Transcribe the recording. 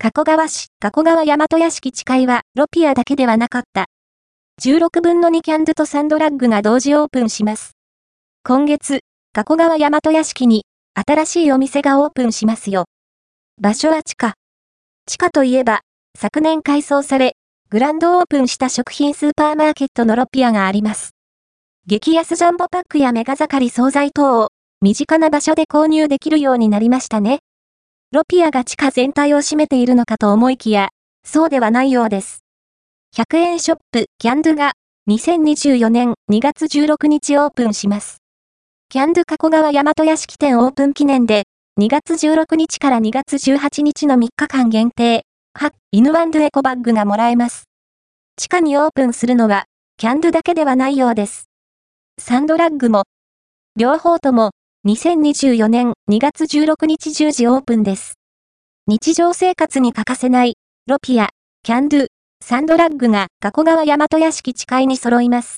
加古川市、加古川大和屋敷地いは、ロピアだけではなかった。16分の2キャンドゥとサンドラッグが同時オープンします。今月、加古川大和屋敷に、新しいお店がオープンしますよ。場所は地下。地下といえば、昨年改装され、グランドオープンした食品スーパーマーケットのロピアがあります。激安ジャンボパックやメガ盛り惣菜等を、身近な場所で購入できるようになりましたね。ロピアが地下全体を占めているのかと思いきや、そうではないようです。100円ショップキャンドゥが2024年2月16日オープンします。キャンドゥ加古川大和屋敷店オープン記念で2月16日から2月18日の3日間限定、は、犬ワンドゥエコバッグがもらえます。地下にオープンするのは、キャンドゥだけではないようです。サンドラッグも、両方とも2024年2月16日10時オープンです。日常生活に欠かせない、ロピア、キャンドゥ、サンドラッグが加古川大和屋敷地階に揃います。